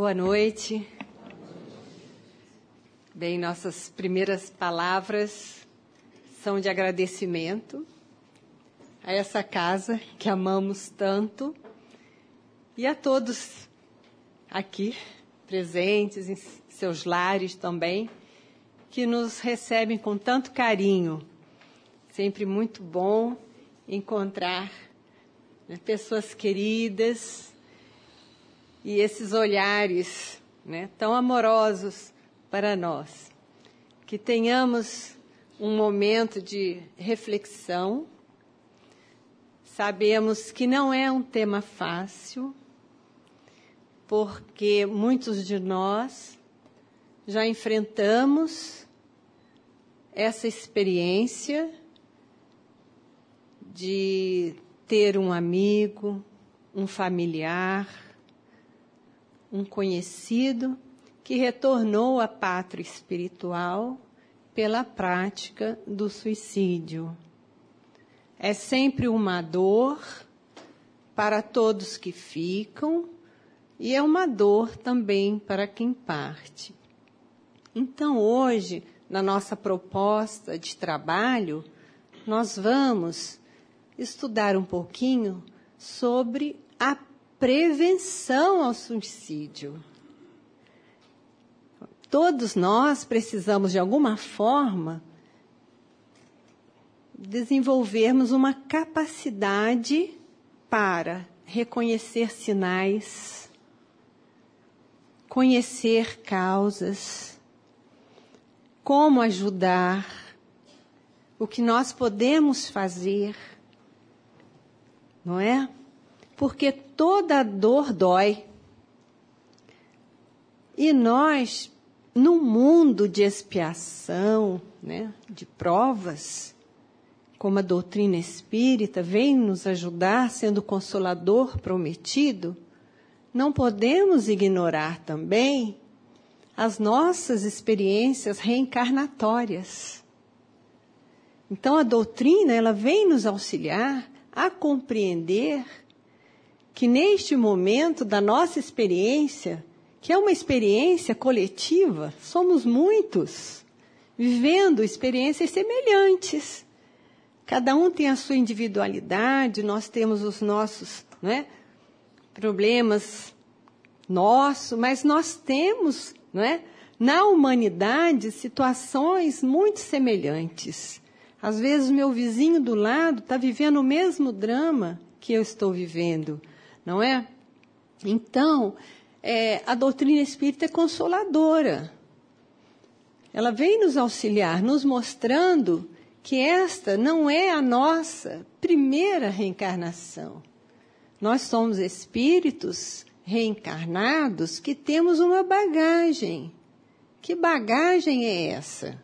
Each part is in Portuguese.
Boa noite. Bem, nossas primeiras palavras são de agradecimento a essa casa que amamos tanto e a todos aqui presentes em seus lares também, que nos recebem com tanto carinho. Sempre muito bom encontrar né, pessoas queridas e esses olhares né, tão amorosos para nós. Que tenhamos um momento de reflexão. Sabemos que não é um tema fácil, porque muitos de nós já enfrentamos essa experiência de ter um amigo, um familiar, um conhecido que retornou à pátria espiritual pela prática do suicídio. É sempre uma dor para todos que ficam e é uma dor também para quem parte. Então, hoje, na nossa proposta de trabalho, nós vamos estudar um pouquinho sobre a prevenção ao suicídio. Todos nós precisamos, de alguma forma, desenvolvermos uma capacidade para reconhecer sinais, conhecer causas, como ajudar, o que nós podemos fazer, não é? Porque toda dor dói. E nós no mundo de expiação, né, de provas, como a doutrina espírita vem nos ajudar, sendo consolador prometido, não podemos ignorar também as nossas experiências reencarnatórias. Então a doutrina, ela vem nos auxiliar a compreender que neste momento da nossa experiência, que é uma experiência coletiva, somos muitos, vivendo experiências semelhantes. Cada um tem a sua individualidade, nós temos os nossos né, problemas nossos, mas nós temos né, na humanidade situações muito semelhantes. Às vezes, meu vizinho do lado está vivendo o mesmo drama que eu estou vivendo, não é? Então, é, a doutrina espírita é consoladora. Ela vem nos auxiliar, nos mostrando que esta não é a nossa primeira reencarnação. Nós somos espíritos reencarnados que temos uma bagagem. Que bagagem é essa?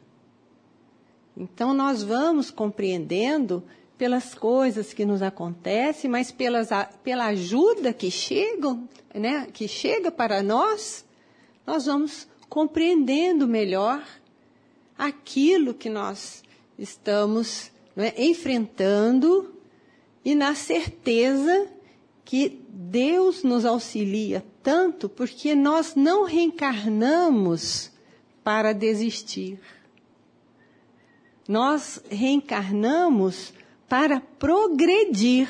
Então nós vamos compreendendo pelas coisas que nos acontecem, mas pelas, pela ajuda que né, que chega para nós, nós vamos compreendendo melhor aquilo que nós estamos né, enfrentando e na certeza que Deus nos auxilia tanto porque nós não reencarnamos para desistir. Nós reencarnamos para progredir.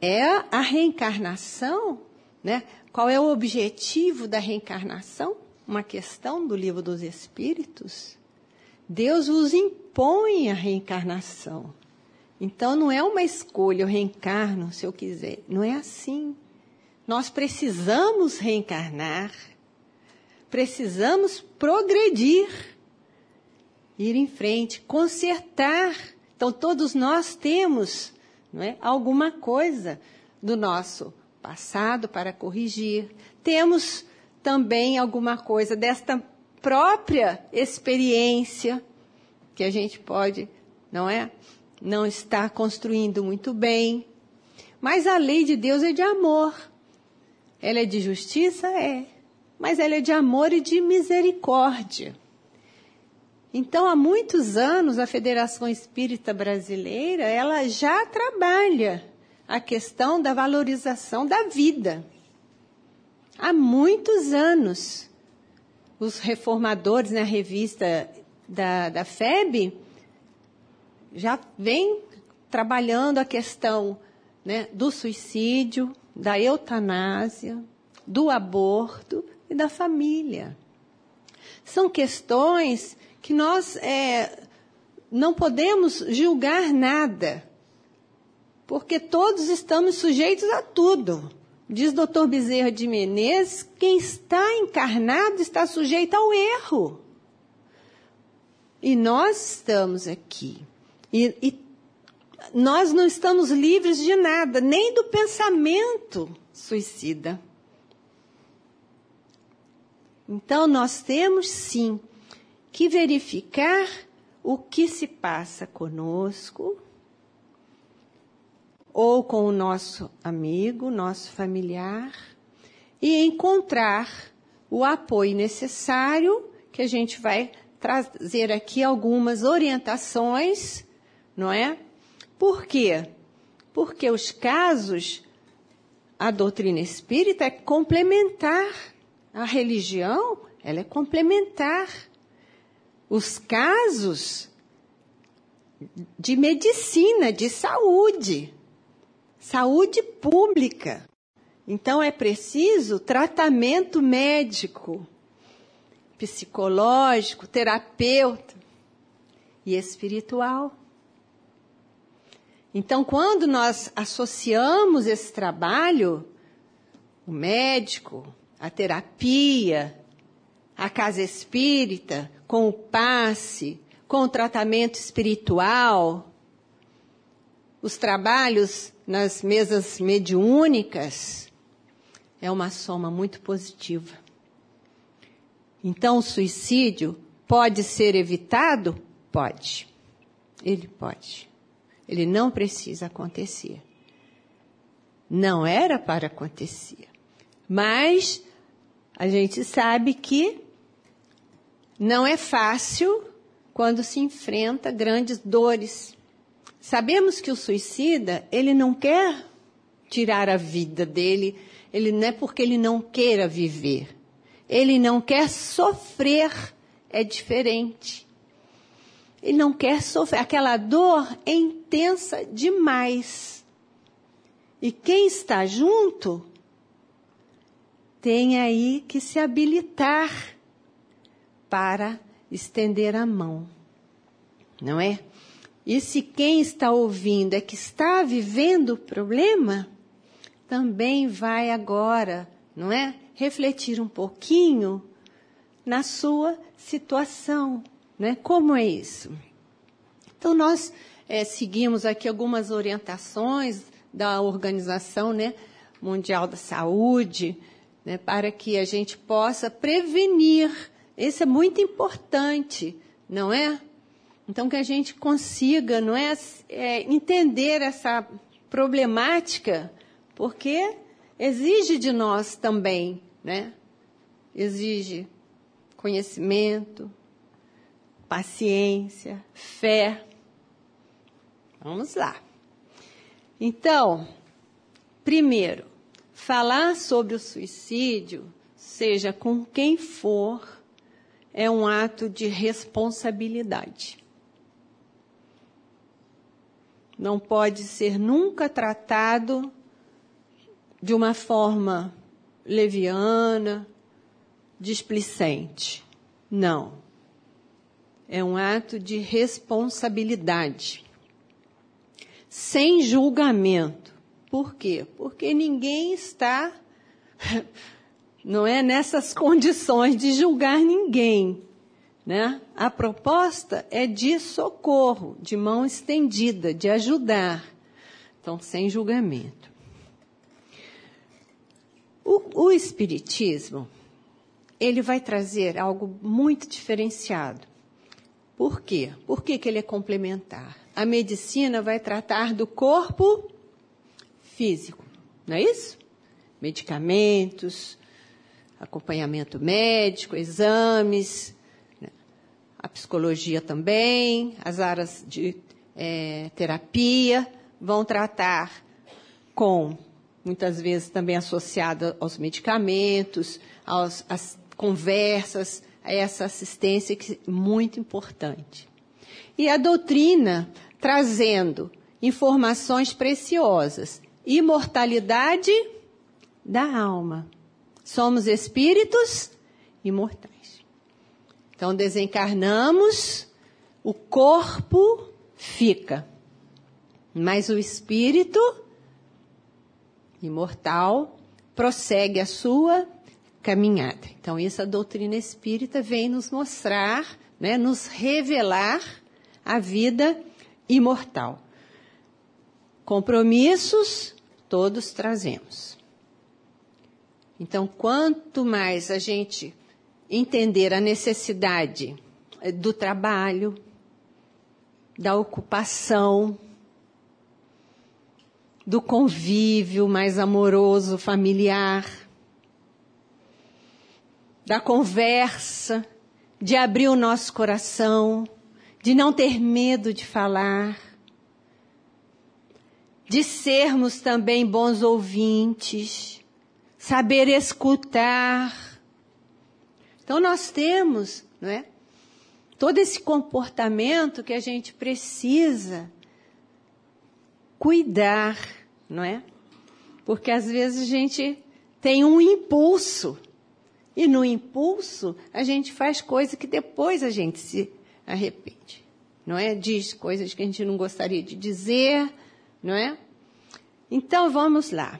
É a reencarnação, né? Qual é o objetivo da reencarnação? Uma questão do livro dos Espíritos. Deus vos impõe a reencarnação. Então não é uma escolha, eu reencarno se eu quiser. Não é assim. Nós precisamos reencarnar, precisamos progredir ir em frente, consertar. Então, todos nós temos não é, alguma coisa do nosso passado para corrigir. Temos também alguma coisa desta própria experiência que a gente pode, não é? Não estar construindo muito bem. Mas a lei de Deus é de amor. Ela é de justiça? É. Mas ela é de amor e de misericórdia. Então, há muitos anos, a Federação Espírita Brasileira, ela já trabalha a questão da valorização da vida. há muitos anos. Os reformadores na revista da, da FEB já vem trabalhando a questão né, do suicídio, da eutanásia, do aborto e da família. São questões que nós é, não podemos julgar nada, porque todos estamos sujeitos a tudo. Diz Dr. Bezerra de Menezes, quem está encarnado está sujeito ao erro. E nós estamos aqui. E, e nós não estamos livres de nada, nem do pensamento suicida. Então, nós temos sim que verificar o que se passa conosco, ou com o nosso amigo, nosso familiar, e encontrar o apoio necessário, que a gente vai trazer aqui algumas orientações, não é? Por quê? Porque os casos, a doutrina espírita é complementar. A religião, ela é complementar. Os casos de medicina, de saúde, saúde pública. Então é preciso tratamento médico, psicológico, terapeuta e espiritual. Então, quando nós associamos esse trabalho, o médico, a terapia, a casa espírita, com o passe, com o tratamento espiritual, os trabalhos nas mesas mediúnicas, é uma soma muito positiva. Então, o suicídio pode ser evitado? Pode. Ele pode. Ele não precisa acontecer. Não era para acontecer. Mas a gente sabe que não é fácil quando se enfrenta grandes dores. Sabemos que o suicida, ele não quer tirar a vida dele, ele não é porque ele não queira viver. Ele não quer sofrer, é diferente. Ele não quer sofrer. Aquela dor é intensa demais. E quem está junto tem aí que se habilitar para estender a mão. Não é? E se quem está ouvindo é que está vivendo o problema, também vai agora, não é? Refletir um pouquinho na sua situação, né? Como é isso? Então, nós é, seguimos aqui algumas orientações da Organização né, Mundial da Saúde, né, para que a gente possa prevenir. Isso é muito importante, não é? Então, que a gente consiga, não é, é entender essa problemática, porque exige de nós também, né? Exige conhecimento, paciência, fé. Vamos lá. Então, primeiro, falar sobre o suicídio, seja com quem for, é um ato de responsabilidade. Não pode ser nunca tratado de uma forma leviana, displicente. Não é um ato de responsabilidade, sem julgamento. Por quê? Porque ninguém está, não é nessas condições de julgar ninguém. Né? A proposta é de socorro, de mão estendida, de ajudar. Então, sem julgamento. O, o Espiritismo, ele vai trazer algo muito diferenciado. Por quê? Por que, que ele é complementar? A medicina vai tratar do corpo físico, não é isso? Medicamentos, acompanhamento médico, exames, né? a psicologia também, as áreas de é, terapia vão tratar com muitas vezes também associada aos medicamentos, aos, às conversas, a essa assistência que é muito importante. E a doutrina trazendo informações preciosas, imortalidade da alma. Somos espíritos imortais. Então desencarnamos, o corpo fica, mas o espírito imortal prossegue a sua caminhada. Então, isso a doutrina espírita vem nos mostrar, né, nos revelar a vida imortal. Compromissos todos trazemos. Então, quanto mais a gente entender a necessidade eh, do trabalho, da ocupação, do convívio mais amoroso, familiar, da conversa, de abrir o nosso coração, de não ter medo de falar, de sermos também bons ouvintes, saber escutar. Então nós temos, não é? Todo esse comportamento que a gente precisa cuidar, não é? Porque às vezes a gente tem um impulso e no impulso, a gente faz coisa que depois a gente se arrepende. Não é? Diz coisas que a gente não gostaria de dizer, não é? Então vamos lá.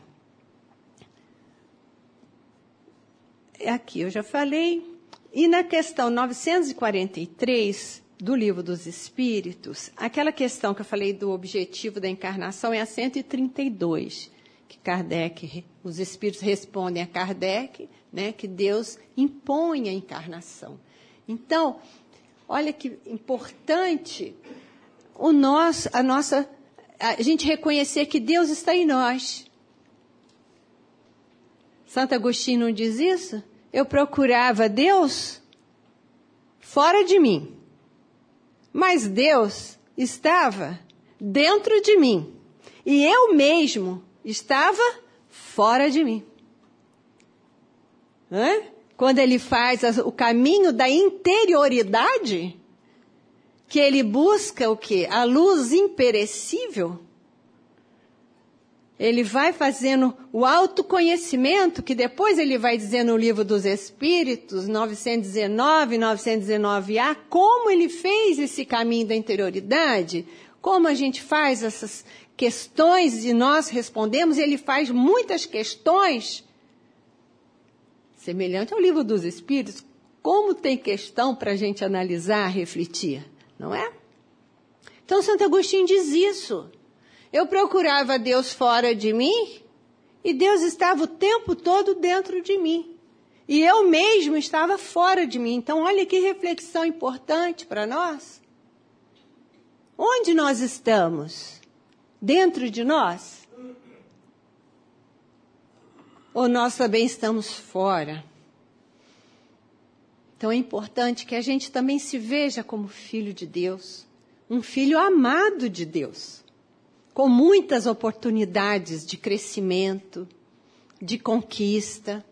Aqui eu já falei. E na questão 943 do Livro dos Espíritos, aquela questão que eu falei do objetivo da encarnação é a 132, que Kardec, os espíritos respondem a Kardec, né, que Deus impõe a encarnação. Então, olha que importante o nosso, a nossa, a gente reconhecer que Deus está em nós. Santo Agostinho não diz isso? Eu procurava Deus fora de mim, mas Deus estava dentro de mim e eu mesmo estava fora de mim. Hã? Quando ele faz o caminho da interioridade, que ele busca o que? A luz imperecível. Ele vai fazendo o autoconhecimento, que depois ele vai dizer no livro dos Espíritos, 919, 919A, como ele fez esse caminho da interioridade, como a gente faz essas questões e nós respondemos, ele faz muitas questões semelhante ao livro dos Espíritos, como tem questão para a gente analisar, refletir, não é? Então, Santo Agostinho diz isso. Eu procurava Deus fora de mim e Deus estava o tempo todo dentro de mim. E eu mesmo estava fora de mim. Então, olha que reflexão importante para nós. Onde nós estamos? Dentro de nós? ou nós também estamos fora. Então é importante que a gente também se veja como filho de Deus, um filho amado de Deus, com muitas oportunidades de crescimento, de conquista.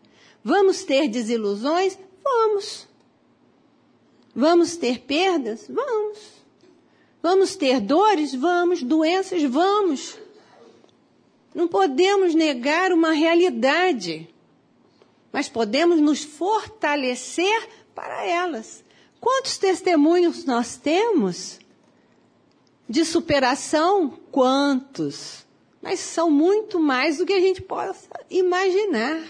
Vamos ter desilusões? Vamos. Vamos ter perdas? Vamos. Vamos ter dores? Vamos. Doenças? Vamos. Não podemos negar uma realidade, mas podemos nos fortalecer para elas. Quantos testemunhos nós temos de superação? Quantos? Mas são muito mais do que a gente possa imaginar.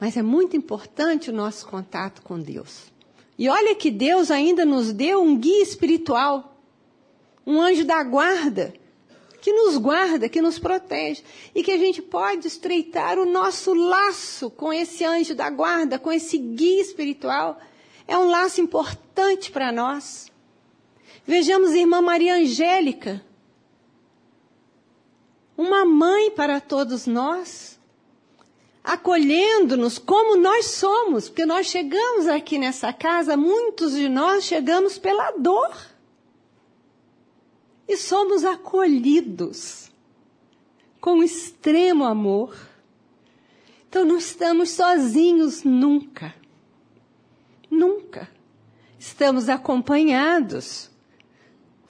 Mas é muito importante o nosso contato com Deus. E olha que Deus ainda nos deu um guia espiritual, um anjo da guarda, que nos guarda, que nos protege e que a gente pode estreitar o nosso laço com esse anjo da guarda, com esse guia espiritual. É um laço importante para nós. Vejamos irmã Maria Angélica, uma mãe para todos nós, acolhendo-nos como nós somos, porque nós chegamos aqui nessa casa, muitos de nós chegamos pela dor e somos acolhidos. com extremo amor. Então não estamos sozinhos nunca. Nunca. Estamos acompanhados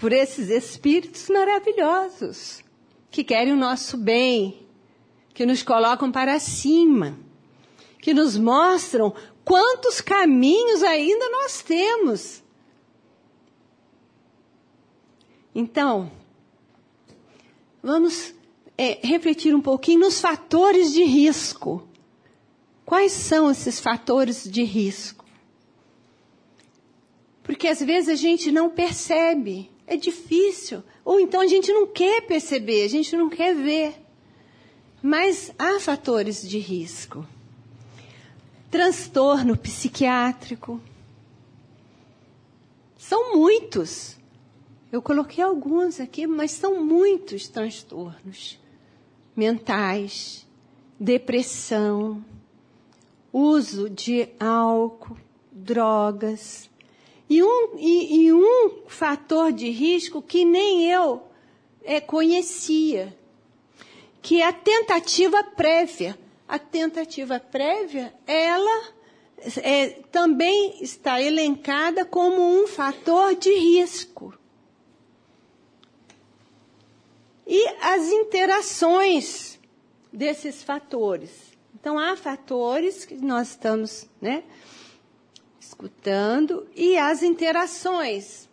por esses espíritos maravilhosos que querem o nosso bem, que nos colocam para cima, que nos mostram quantos caminhos ainda nós temos. Então, vamos é, refletir um pouquinho nos fatores de risco. Quais são esses fatores de risco? Porque às vezes a gente não percebe, é difícil, ou então a gente não quer perceber, a gente não quer ver. Mas há fatores de risco. Transtorno psiquiátrico. São muitos. Eu coloquei alguns aqui, mas são muitos transtornos mentais, depressão, uso de álcool, drogas. E um, e, e um fator de risco que nem eu é, conhecia, que é a tentativa prévia. A tentativa prévia, ela é, também está elencada como um fator de risco. E as interações desses fatores. Então, há fatores que nós estamos né, escutando e as interações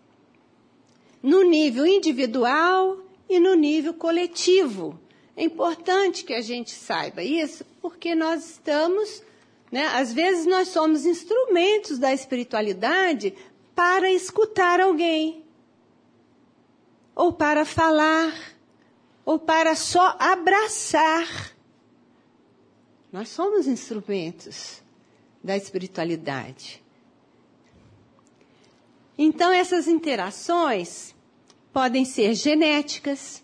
no nível individual e no nível coletivo. É importante que a gente saiba isso, porque nós estamos, né, às vezes nós somos instrumentos da espiritualidade para escutar alguém, ou para falar, ou para só abraçar. Nós somos instrumentos da espiritualidade. Então, essas interações podem ser genéticas,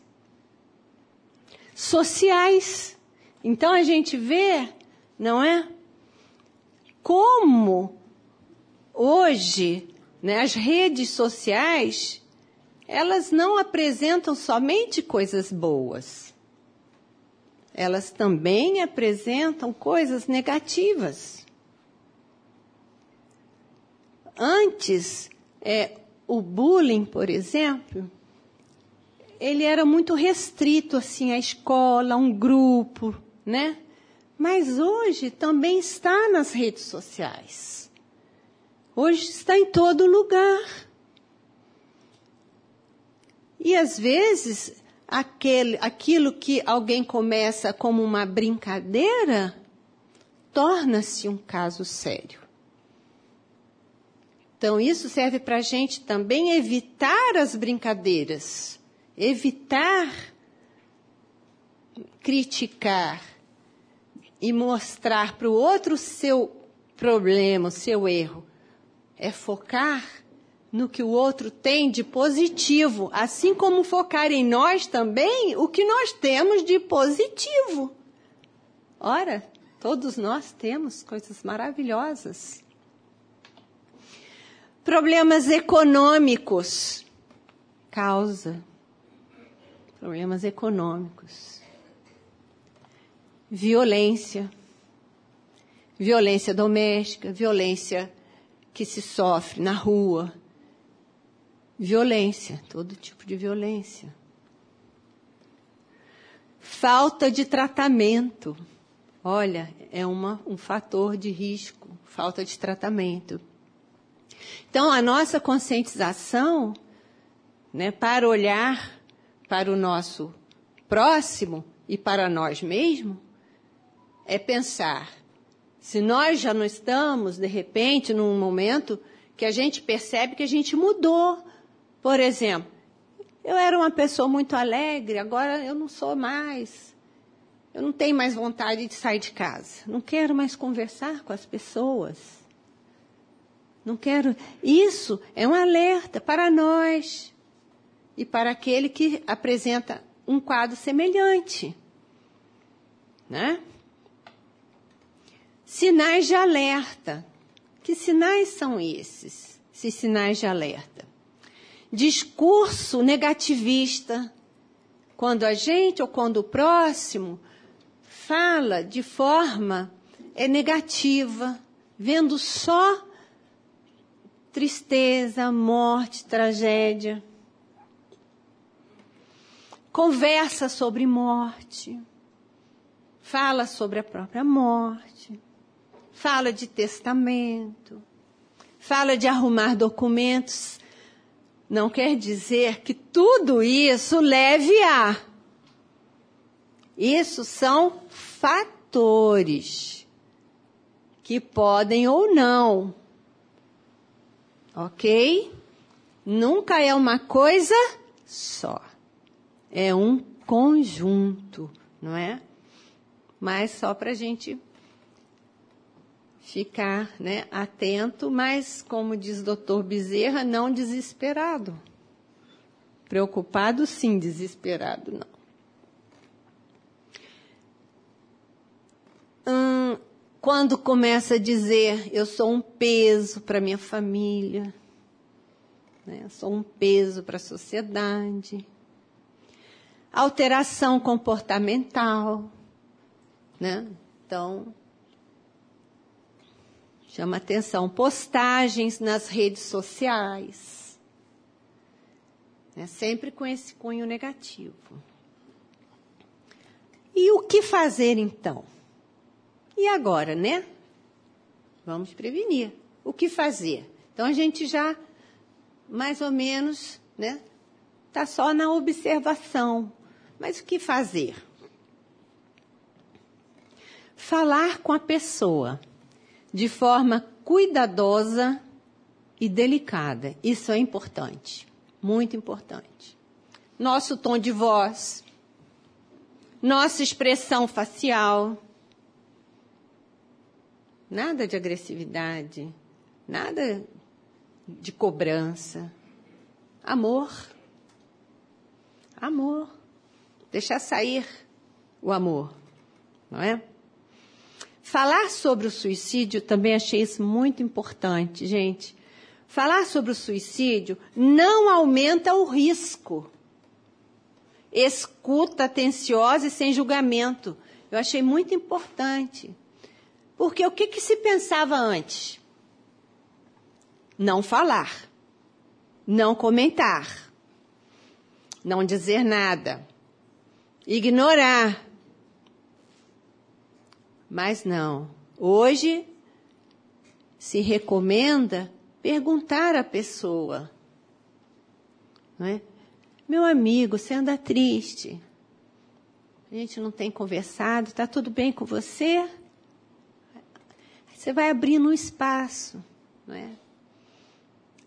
sociais. Então a gente vê, não é? Como hoje, né, as redes sociais, elas não apresentam somente coisas boas. Elas também apresentam coisas negativas. Antes, é, o bullying, por exemplo, ele era muito restrito assim à escola, a um grupo, né? Mas hoje também está nas redes sociais. Hoje está em todo lugar. E às vezes aquele, aquilo que alguém começa como uma brincadeira torna-se um caso sério. Então, isso serve para a gente também evitar as brincadeiras evitar criticar e mostrar para o outro o seu problema, o seu erro. É focar no que o outro tem de positivo, assim como focar em nós também o que nós temos de positivo. Ora, todos nós temos coisas maravilhosas. Problemas econômicos. Causa problemas econômicos, violência, violência doméstica, violência que se sofre na rua, violência, todo tipo de violência. Falta de tratamento. Olha, é uma, um fator de risco, falta de tratamento. Então, a nossa conscientização, né, para olhar para o nosso próximo e para nós mesmos é pensar se nós já não estamos, de repente, num momento que a gente percebe que a gente mudou. Por exemplo, eu era uma pessoa muito alegre, agora eu não sou mais. Eu não tenho mais vontade de sair de casa. Não quero mais conversar com as pessoas. Não quero. Isso é um alerta para nós e para aquele que apresenta um quadro semelhante. Né? Sinais de alerta. Que sinais são esses? Esses sinais de alerta. Discurso negativista, quando a gente ou quando o próximo fala de forma é negativa, vendo só tristeza, morte, tragédia. Conversa sobre morte. Fala sobre a própria morte. Fala de testamento. Fala de arrumar documentos. Não quer dizer que tudo isso leve a. Isso são fatores que podem ou não. Ok? Nunca é uma coisa só. É um conjunto, não é? Mas só para a gente ficar né, atento, mas, como diz o doutor Bezerra, não desesperado. Preocupado, sim, desesperado, não. Hum, quando começa a dizer eu sou um peso para minha família, né? sou um peso para a sociedade, alteração comportamental, né? Então chama atenção postagens nas redes sociais, né? sempre com esse cunho negativo. E o que fazer então? E agora, né? Vamos prevenir. O que fazer? Então a gente já, mais ou menos, né? Está só na observação. Mas o que fazer? Falar com a pessoa de forma cuidadosa e delicada. Isso é importante, muito importante. Nosso tom de voz, nossa expressão facial, Nada de agressividade, nada de cobrança. Amor. Amor. Deixar sair o amor, não é? Falar sobre o suicídio também achei isso muito importante, gente. Falar sobre o suicídio não aumenta o risco. Escuta atenciosa e sem julgamento. Eu achei muito importante. Porque o que, que se pensava antes? Não falar, não comentar, não dizer nada, ignorar. Mas não. Hoje se recomenda perguntar à pessoa. Não é? Meu amigo, você anda triste. A gente não tem conversado, está tudo bem com você? Você vai abrindo um espaço, não é?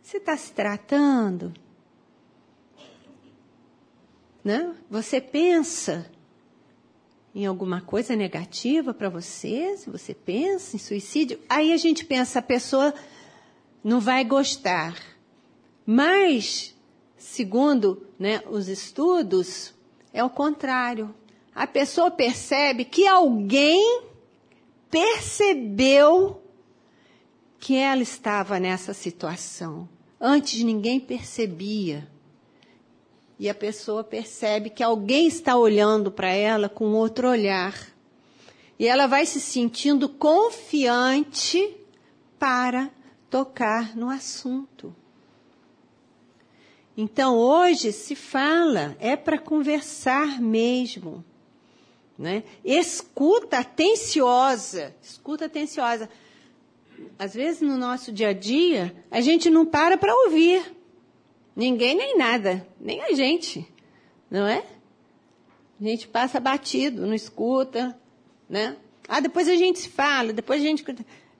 Você está se tratando? Né? Você pensa em alguma coisa negativa para você? Se você pensa em suicídio, aí a gente pensa a pessoa não vai gostar. Mas, segundo né, os estudos, é o contrário. A pessoa percebe que alguém percebeu que ela estava nessa situação. Antes ninguém percebia. E a pessoa percebe que alguém está olhando para ela com outro olhar. E ela vai se sentindo confiante para tocar no assunto. Então hoje se fala, é para conversar mesmo. Né? Escuta atenciosa, escuta atenciosa. Às vezes no nosso dia a dia, a gente não para para ouvir. Ninguém nem nada, nem a gente, não é? A gente passa batido, não escuta, né? Ah, depois a gente se fala, depois a gente.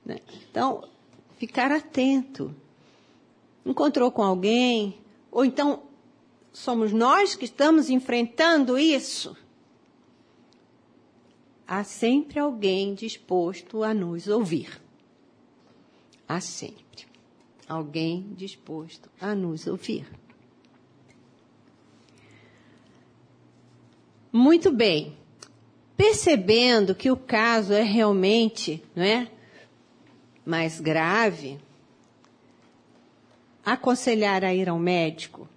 Né? Então, ficar atento. Encontrou com alguém, ou então somos nós que estamos enfrentando isso há sempre alguém disposto a nos ouvir. Há sempre alguém disposto a nos ouvir. Muito bem. Percebendo que o caso é realmente, não é, mais grave, aconselhar a ir ao médico,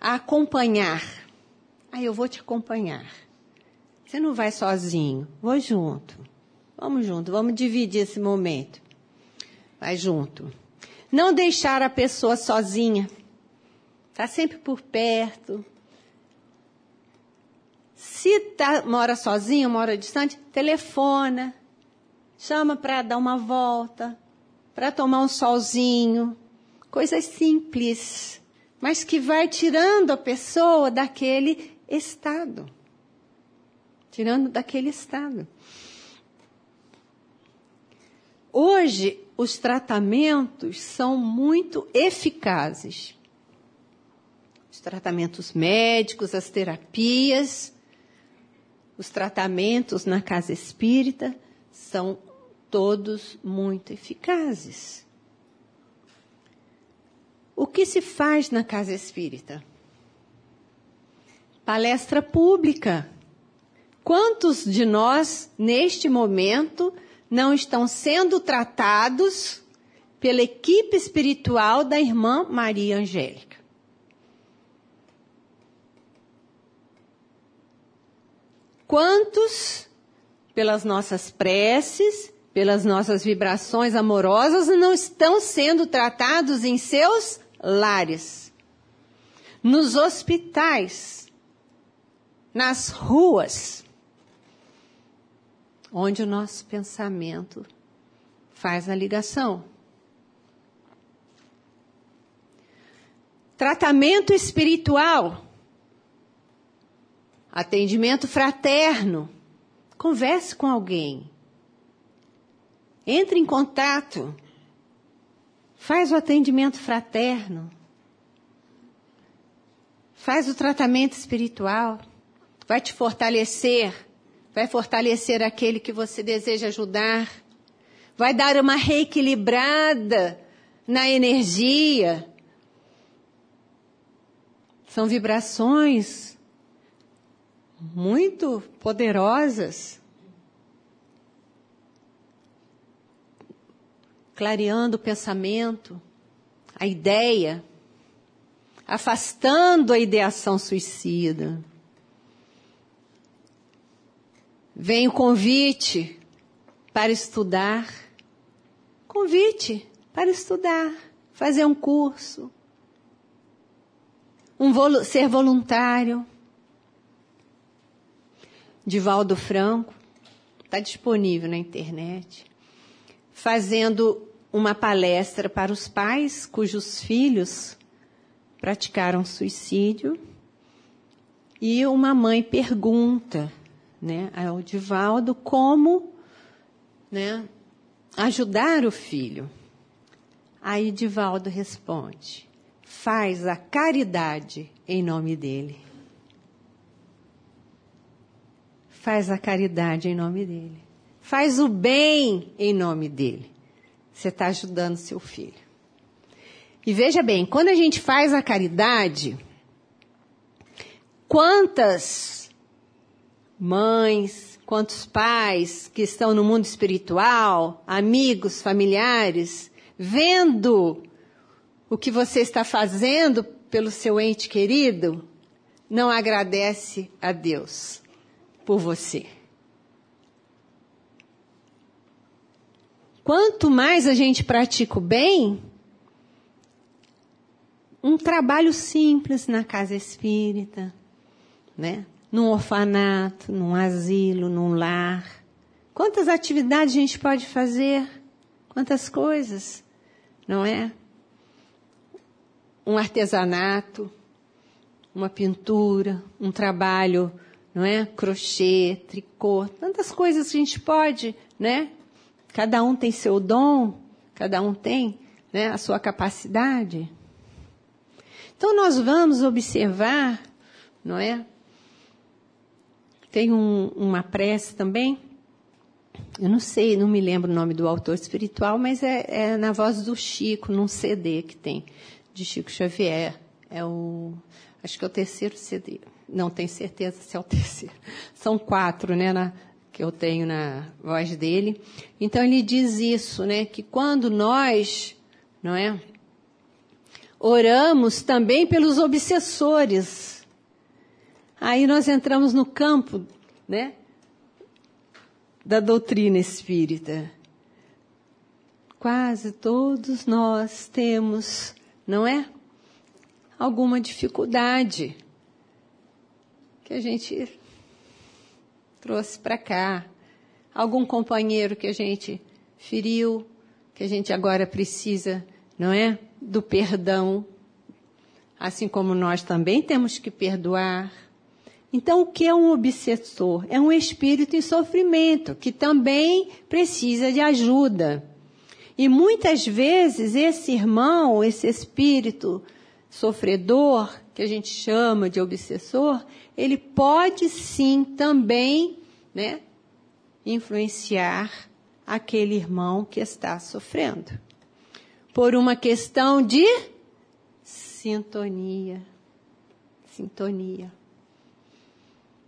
a acompanhar, Ah, eu vou te acompanhar. Você não vai sozinho, vou junto. Vamos junto, vamos dividir esse momento. Vai junto. Não deixar a pessoa sozinha. Está sempre por perto. Se tá, mora sozinho, mora distante, telefona. Chama para dar uma volta, para tomar um solzinho. Coisas simples, mas que vai tirando a pessoa daquele estado. Tirando daquele estado. Hoje, os tratamentos são muito eficazes. Os tratamentos médicos, as terapias, os tratamentos na casa espírita são todos muito eficazes. O que se faz na casa espírita? Palestra pública. Quantos de nós, neste momento, não estão sendo tratados pela equipe espiritual da irmã Maria Angélica. Quantos, pelas nossas preces, pelas nossas vibrações amorosas, não estão sendo tratados em seus lares, nos hospitais, nas ruas, onde o nosso pensamento faz a ligação. Tratamento espiritual. Atendimento fraterno. Converse com alguém. Entre em contato. Faz o atendimento fraterno. Faz o tratamento espiritual. Vai te fortalecer vai fortalecer aquele que você deseja ajudar, vai dar uma reequilibrada na energia. São vibrações muito poderosas. Clareando o pensamento, a ideia, afastando a ideação suicida. Vem o convite para estudar. Convite para estudar, fazer um curso, um vo ser voluntário. Divaldo Franco está disponível na internet, fazendo uma palestra para os pais cujos filhos praticaram suicídio. E uma mãe pergunta né, ao Divaldo como né, ajudar o filho. Aí Divaldo responde: faz a caridade em nome dele. Faz a caridade em nome dele. Faz o bem em nome dele. Você está ajudando seu filho. E veja bem, quando a gente faz a caridade, quantas mães, quantos pais que estão no mundo espiritual, amigos, familiares, vendo o que você está fazendo pelo seu ente querido, não agradece a Deus por você. Quanto mais a gente pratica o bem, um trabalho simples na casa espírita, né? Num orfanato, num asilo, num lar. Quantas atividades a gente pode fazer? Quantas coisas, não é? Um artesanato, uma pintura, um trabalho, não é? Crochê, tricô, tantas coisas que a gente pode, né? Cada um tem seu dom, cada um tem, né, a sua capacidade. Então nós vamos observar, não é? Tem um, uma prece também, eu não sei, não me lembro o nome do autor espiritual, mas é, é, na voz do Chico, num CD que tem, de Chico Xavier. É o, acho que é o terceiro CD. Não tenho certeza se é o terceiro. São quatro, né, na, que eu tenho na voz dele. Então ele diz isso, né, que quando nós, não é, oramos também pelos obsessores, Aí nós entramos no campo, né, da doutrina espírita. Quase todos nós temos, não é? Alguma dificuldade que a gente trouxe para cá. Algum companheiro que a gente feriu, que a gente agora precisa, não é? Do perdão. Assim como nós também temos que perdoar. Então, o que é um obsessor? É um espírito em sofrimento, que também precisa de ajuda. E muitas vezes esse irmão, esse espírito sofredor, que a gente chama de obsessor, ele pode sim também, né, influenciar aquele irmão que está sofrendo. Por uma questão de sintonia. Sintonia.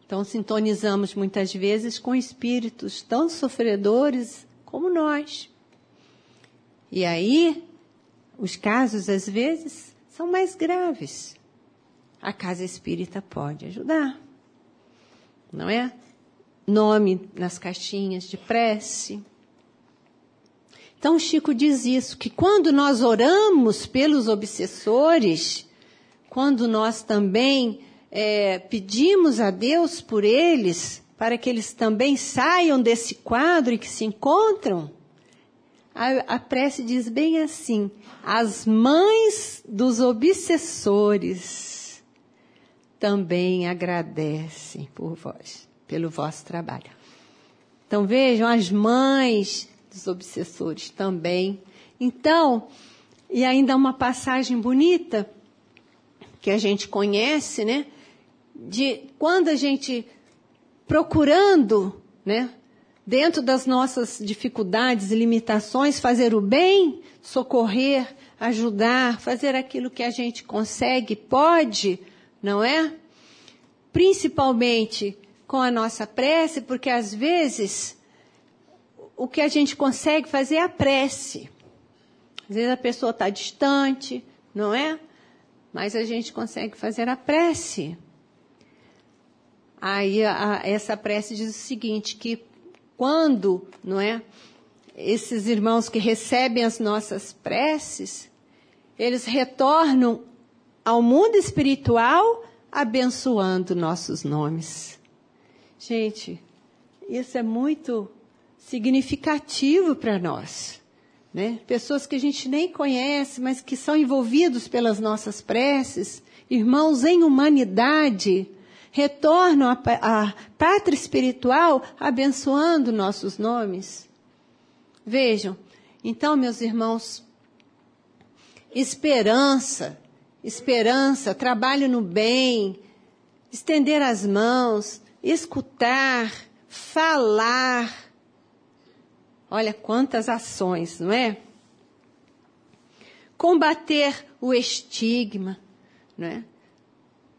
Então, sintonizamos muitas vezes com espíritos tão sofredores como nós. E aí, os casos, às vezes, são mais graves. A casa espírita pode ajudar. Não é? Nome nas caixinhas de prece. Então, Chico diz isso, que quando nós oramos pelos obsessores, quando nós também é, pedimos a Deus por eles, para que eles também saiam desse quadro e que se encontram, a, a prece diz bem assim: as mães dos obsessores também agradecem por vós, pelo vosso trabalho. Então vejam, as mães dos obsessores também. Então, e ainda uma passagem bonita que a gente conhece, né? De quando a gente procurando, né? Dentro das nossas dificuldades e limitações, fazer o bem, socorrer, ajudar, fazer aquilo que a gente consegue, pode, não é? Principalmente com a nossa prece, porque às vezes o que a gente consegue fazer é a prece. Às vezes a pessoa está distante, não é? Mas a gente consegue fazer a prece. Aí a, essa prece diz o seguinte, que quando, não é? Esses irmãos que recebem as nossas preces, eles retornam ao mundo espiritual abençoando nossos nomes. Gente, isso é muito significativo para nós. Né? Pessoas que a gente nem conhece, mas que são envolvidos pelas nossas preces, irmãos em humanidade, retornam à pátria espiritual abençoando nossos nomes. Vejam, então, meus irmãos, esperança, esperança, trabalho no bem, estender as mãos, escutar, falar, Olha quantas ações, não é? Combater o estigma, não é?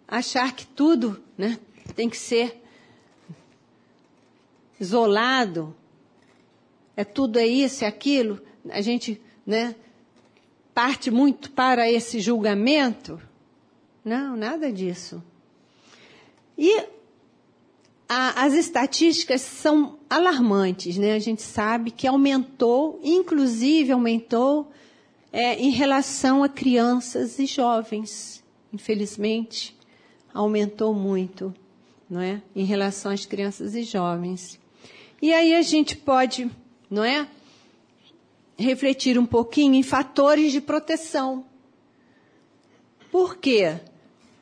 Achar que tudo, né, tem que ser isolado. É tudo é isso, é aquilo. A gente, né, parte muito para esse julgamento. Não, nada disso. E a, as estatísticas são alarmantes, né? A gente sabe que aumentou, inclusive aumentou é, em relação a crianças e jovens. Infelizmente, aumentou muito, não é? Em relação às crianças e jovens. E aí a gente pode, não é? Refletir um pouquinho em fatores de proteção. Por quê?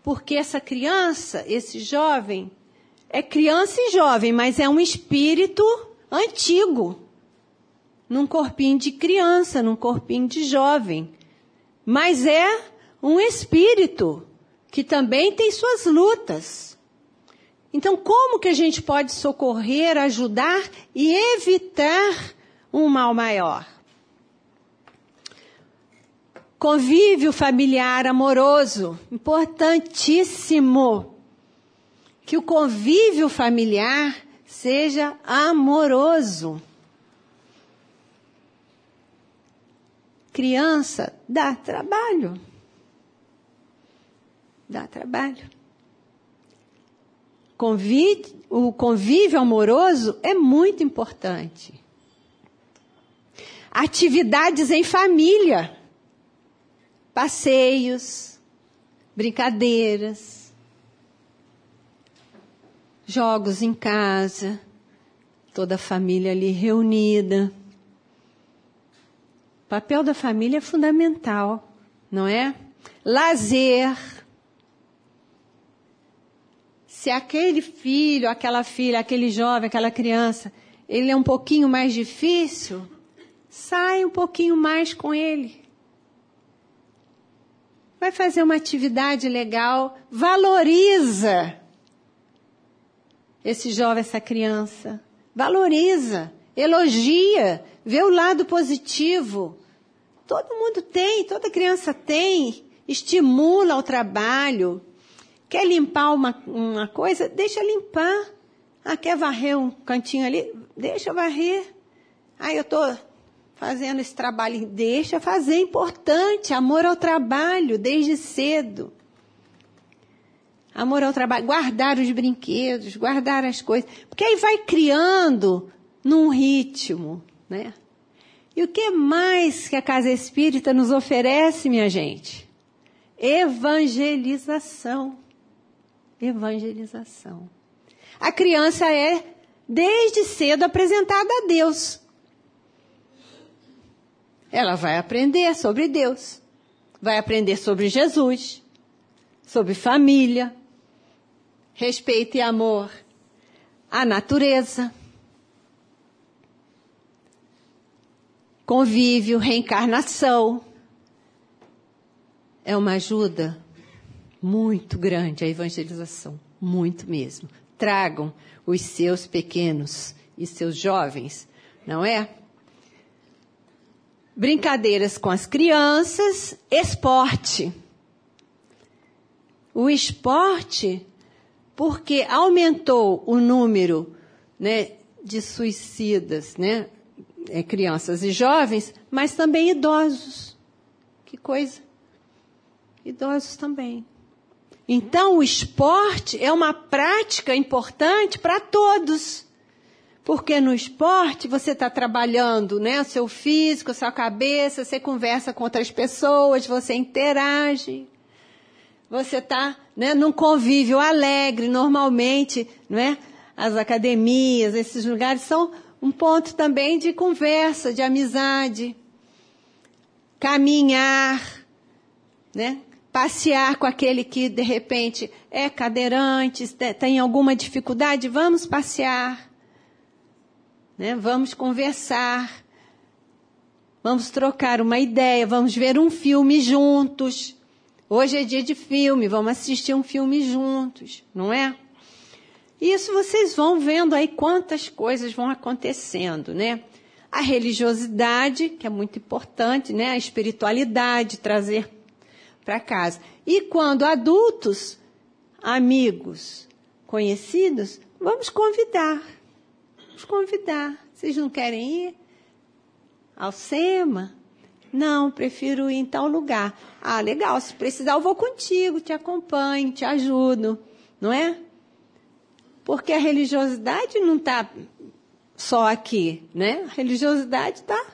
Porque essa criança, esse jovem, é criança e jovem, mas é um espírito antigo. Num corpinho de criança, num corpinho de jovem. Mas é um espírito que também tem suas lutas. Então, como que a gente pode socorrer, ajudar e evitar um mal maior? Convívio familiar amoroso, importantíssimo que o convívio familiar seja amoroso. Criança dá trabalho. Dá trabalho. o convívio amoroso é muito importante. Atividades em família, passeios, brincadeiras, jogos em casa, toda a família ali reunida. O papel da família é fundamental, não é? Lazer. Se aquele filho, aquela filha, aquele jovem, aquela criança, ele é um pouquinho mais difícil, sai um pouquinho mais com ele. Vai fazer uma atividade legal, valoriza esse jovem, essa criança. Valoriza, elogia, vê o lado positivo. Todo mundo tem, toda criança tem. Estimula o trabalho. Quer limpar uma, uma coisa? Deixa limpar. Ah, quer varrer um cantinho ali? Deixa varrer. Ah, eu estou fazendo esse trabalho. Deixa fazer, é importante. Amor ao trabalho, desde cedo. Amor ao trabalho, guardar os brinquedos, guardar as coisas. Porque aí vai criando num ritmo, né? E o que mais que a Casa Espírita nos oferece, minha gente? Evangelização. Evangelização. A criança é, desde cedo, apresentada a Deus. Ela vai aprender sobre Deus, vai aprender sobre Jesus, sobre família, respeito e amor à natureza, convívio, reencarnação. É uma ajuda muito grande a evangelização, muito mesmo. Tragam os seus pequenos e seus jovens, não é? brincadeiras com as crianças, esporte. O esporte, porque aumentou o número né, de suicidas, né, é, crianças e jovens, mas também idosos. Que coisa. Idosos também. Então, o esporte é uma prática importante para todos. Porque no esporte você está trabalhando né, o seu físico, a sua cabeça, você conversa com outras pessoas, você interage. Você está né, num convívio alegre, normalmente, não é? As academias, esses lugares são um ponto também de conversa, de amizade. Caminhar, né? Passear com aquele que de repente é cadeirante, tem alguma dificuldade, vamos passear né? Vamos conversar, vamos trocar uma ideia, vamos ver um filme juntos. Hoje é dia de filme, vamos assistir um filme juntos, não é? Isso vocês vão vendo aí quantas coisas vão acontecendo, né? A religiosidade, que é muito importante, né? A espiritualidade, trazer para casa. E quando adultos, amigos, conhecidos, vamos convidar vamos convidar. Vocês não querem ir? Ao SEMA? Não, prefiro ir em tal lugar. Ah, legal, se precisar eu vou contigo, te acompanho, te ajudo, não é? Porque a religiosidade não está só aqui, né? A religiosidade está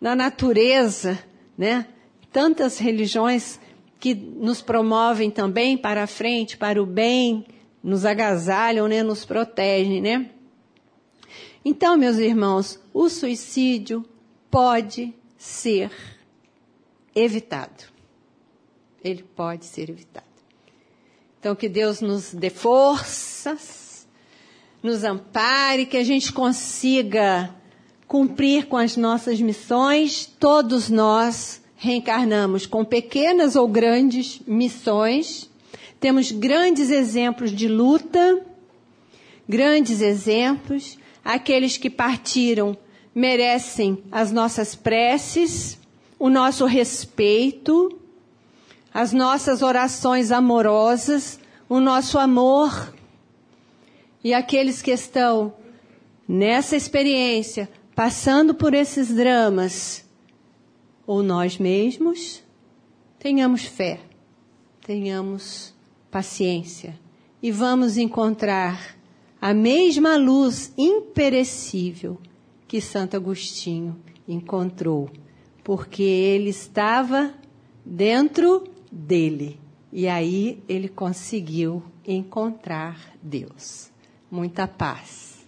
na natureza, né? Tantas religiões que nos promovem também para a frente, para o bem, nos agasalham, né? Nos protegem, né? Então, meus irmãos, o suicídio pode ser evitado. Ele pode ser evitado. Então, que Deus nos dê forças, nos ampare, que a gente consiga cumprir com as nossas missões. Todos nós reencarnamos com pequenas ou grandes missões. Temos grandes exemplos de luta, grandes exemplos aqueles que partiram merecem as nossas preces, o nosso respeito, as nossas orações amorosas, o nosso amor. E aqueles que estão nessa experiência, passando por esses dramas, ou nós mesmos, tenhamos fé, tenhamos paciência e vamos encontrar a mesma luz imperecível que Santo Agostinho encontrou, porque ele estava dentro dele. E aí ele conseguiu encontrar Deus. Muita paz.